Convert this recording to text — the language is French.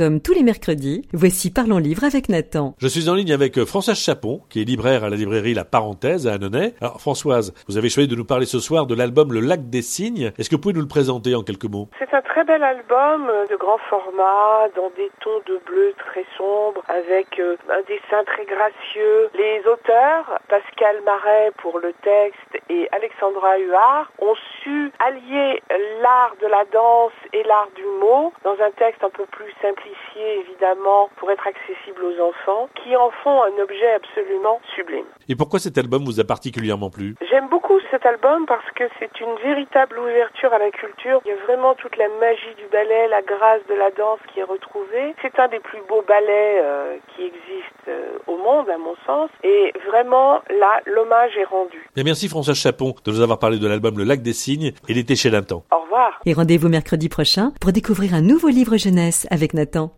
Comme tous les mercredis, voici Parlons Livre avec Nathan. Je suis en ligne avec euh, Françoise Chapon, qui est libraire à la librairie La Parenthèse à Annonay. Alors Françoise, vous avez choisi de nous parler ce soir de l'album Le Lac des Cygnes. Est-ce que vous pouvez nous le présenter en quelques mots? C'est un très bel album euh, de grand format, dans des tons de bleu très sombres, avec euh, un dessin très gracieux. Les auteurs, Pascal Marais pour le texte et Alexandra Huard, ont su allier l'art de la danse et l'art du mot dans un texte un peu plus simplifié évidemment pour être accessible aux enfants qui en font un objet absolument sublime. Et pourquoi cet album vous a particulièrement plu? J'aime beaucoup cet album parce que c'est une véritable ouverture à la culture. Il y a vraiment toute la magie du ballet, la grâce de la danse qui est retrouvée. C'est un des plus beaux ballets euh, qui existent euh, au monde à mon sens et vraiment là l'hommage est rendu. Et merci François Chapon de nous avoir parlé de l'album Le Lac des Cygnes et l'été chez Nathan. Et rendez-vous mercredi prochain pour découvrir un nouveau livre jeunesse avec Nathan.